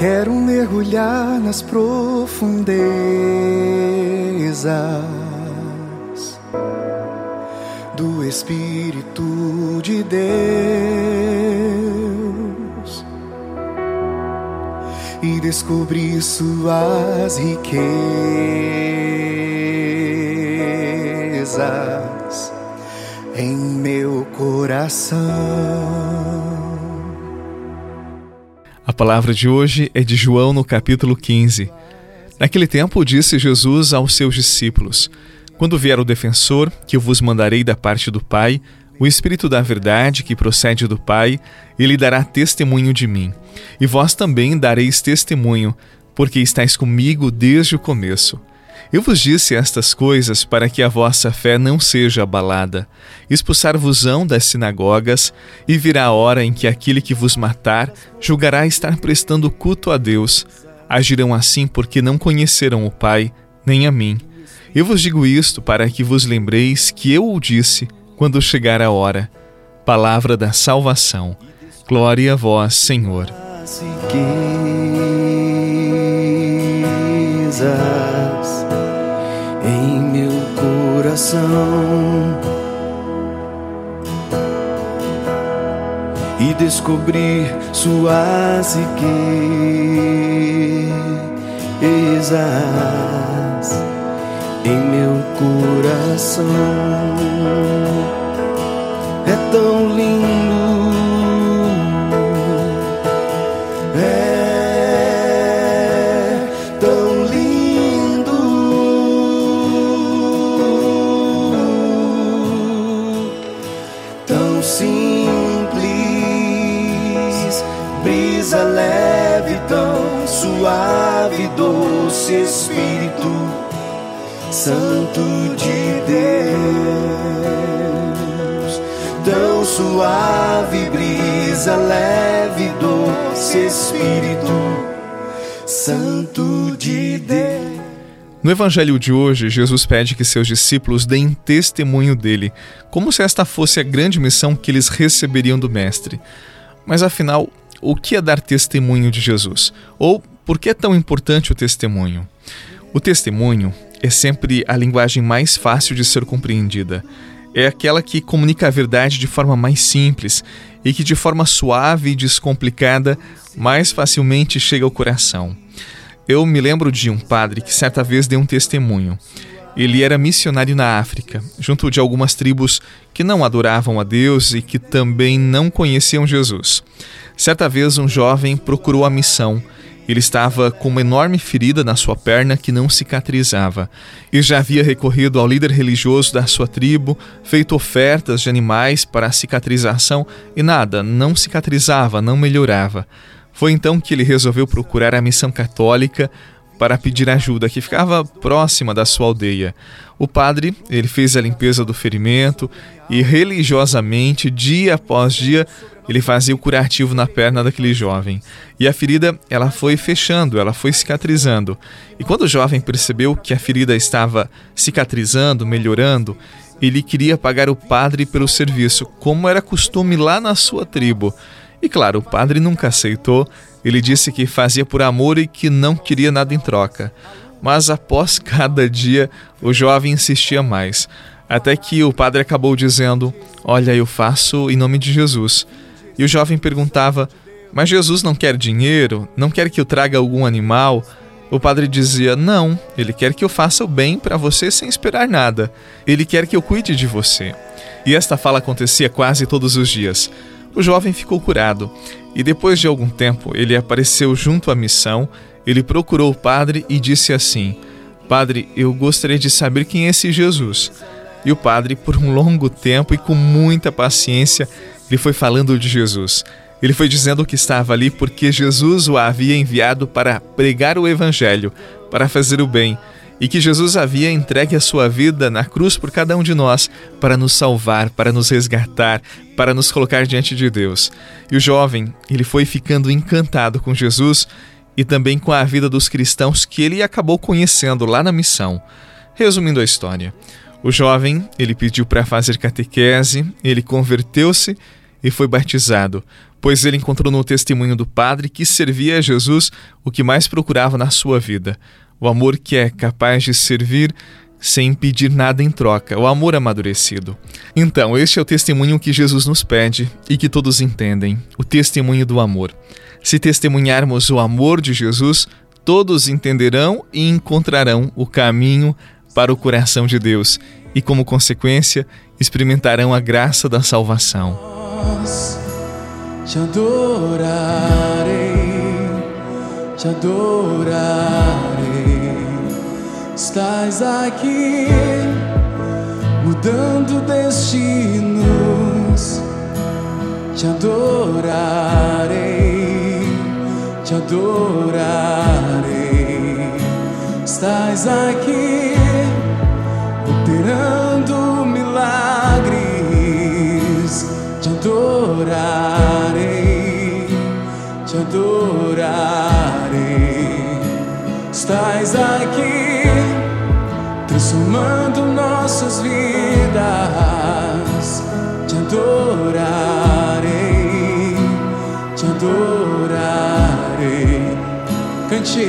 Quero mergulhar nas profundezas do Espírito de Deus e descobrir suas riquezas em meu coração. Palavra de hoje é de João no capítulo 15. Naquele tempo disse Jesus aos seus discípulos: Quando vier o defensor, que eu vos mandarei da parte do Pai, o Espírito da Verdade, que procede do Pai, ele dará testemunho de mim. E vós também dareis testemunho, porque estáis comigo desde o começo. Eu vos disse estas coisas para que a vossa fé não seja abalada. Expulsar-vos-ão das sinagogas, e virá a hora em que aquele que vos matar julgará estar prestando culto a Deus. Agirão assim porque não conheceram o Pai, nem a mim. Eu vos digo isto para que vos lembreis que eu o disse quando chegar a hora. Palavra da salvação. Glória a vós, Senhor coração e descobrir suas riquezas em meu coração. É tão lindo brisa leve, tão suave, doce Espírito Santo de Deus. Tão suave, brisa leve, doce Espírito Santo. No Evangelho de hoje, Jesus pede que seus discípulos deem testemunho dele, como se esta fosse a grande missão que eles receberiam do Mestre. Mas afinal, o que é dar testemunho de Jesus? Ou por que é tão importante o testemunho? O testemunho é sempre a linguagem mais fácil de ser compreendida. É aquela que comunica a verdade de forma mais simples e que, de forma suave e descomplicada, mais facilmente chega ao coração. Eu me lembro de um padre que certa vez deu um testemunho. Ele era missionário na África, junto de algumas tribos que não adoravam a Deus e que também não conheciam Jesus. Certa vez, um jovem procurou a missão. Ele estava com uma enorme ferida na sua perna que não cicatrizava. E já havia recorrido ao líder religioso da sua tribo, feito ofertas de animais para a cicatrização e nada, não cicatrizava, não melhorava. Foi então que ele resolveu procurar a missão católica para pedir ajuda, que ficava próxima da sua aldeia. O padre, ele fez a limpeza do ferimento e religiosamente, dia após dia, ele fazia o curativo na perna daquele jovem. E a ferida, ela foi fechando, ela foi cicatrizando. E quando o jovem percebeu que a ferida estava cicatrizando, melhorando, ele queria pagar o padre pelo serviço, como era costume lá na sua tribo. E claro, o padre nunca aceitou. Ele disse que fazia por amor e que não queria nada em troca. Mas após cada dia, o jovem insistia mais. Até que o padre acabou dizendo: Olha, eu faço em nome de Jesus. E o jovem perguntava: Mas Jesus não quer dinheiro? Não quer que eu traga algum animal? O padre dizia: Não, ele quer que eu faça o bem para você sem esperar nada. Ele quer que eu cuide de você. E esta fala acontecia quase todos os dias. O jovem ficou curado e depois de algum tempo ele apareceu junto à missão. Ele procurou o padre e disse assim: Padre, eu gostaria de saber quem é esse Jesus. E o padre, por um longo tempo e com muita paciência, ele foi falando de Jesus. Ele foi dizendo que estava ali porque Jesus o havia enviado para pregar o Evangelho, para fazer o bem, e que Jesus havia entregue a sua vida na cruz por cada um de nós, para nos salvar, para nos resgatar, para nos colocar diante de Deus. E o jovem, ele foi ficando encantado com Jesus e também com a vida dos cristãos que ele acabou conhecendo lá na missão. Resumindo a história, o jovem, ele pediu para fazer catequese, ele converteu-se e foi batizado. pois ele encontrou no testemunho do Padre que servia a Jesus o que mais procurava na sua vida: o amor que é capaz de servir sem pedir nada em troca, o amor amadurecido. Então, este é o testemunho que Jesus nos pede e que todos entendem: o testemunho do amor. Se testemunharmos o amor de Jesus, todos entenderão e encontrarão o caminho para o coração de Deus e, como consequência, experimentarão a graça da salvação. Te adorarei, te adorarei. Estás aqui mudando destinos. Te adorarei, te adorarei. Estás aqui operando vidas. Te adorarei, te adorarei. Cante.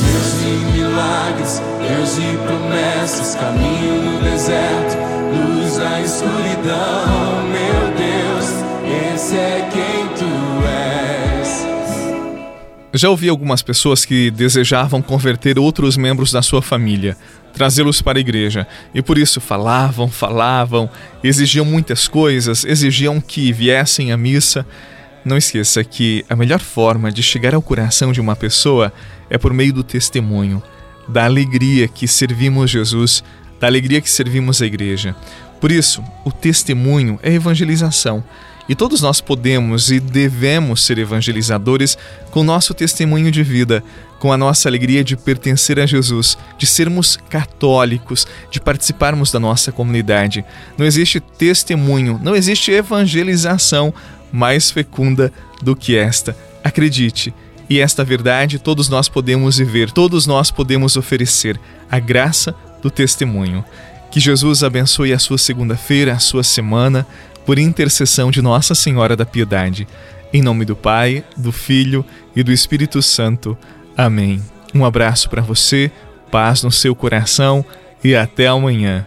Deus de milagres, Deus de promessas, caminho no deserto, luz na escuridão, meu Deus, esse é quem tu és. Já ouvi algumas pessoas que desejavam converter outros membros da sua família, trazê-los para a igreja, e por isso falavam, falavam, exigiam muitas coisas, exigiam que viessem à missa. Não esqueça que a melhor forma de chegar ao coração de uma pessoa é por meio do testemunho, da alegria que servimos Jesus, da alegria que servimos a igreja. Por isso, o testemunho é evangelização. E todos nós podemos e devemos ser evangelizadores com nosso testemunho de vida, com a nossa alegria de pertencer a Jesus, de sermos católicos, de participarmos da nossa comunidade. Não existe testemunho, não existe evangelização mais fecunda do que esta. Acredite, e esta verdade todos nós podemos viver, todos nós podemos oferecer a graça do testemunho. Que Jesus abençoe a sua segunda-feira, a sua semana, por intercessão de Nossa Senhora da Piedade. Em nome do Pai, do Filho e do Espírito Santo. Amém. Um abraço para você, paz no seu coração e até amanhã.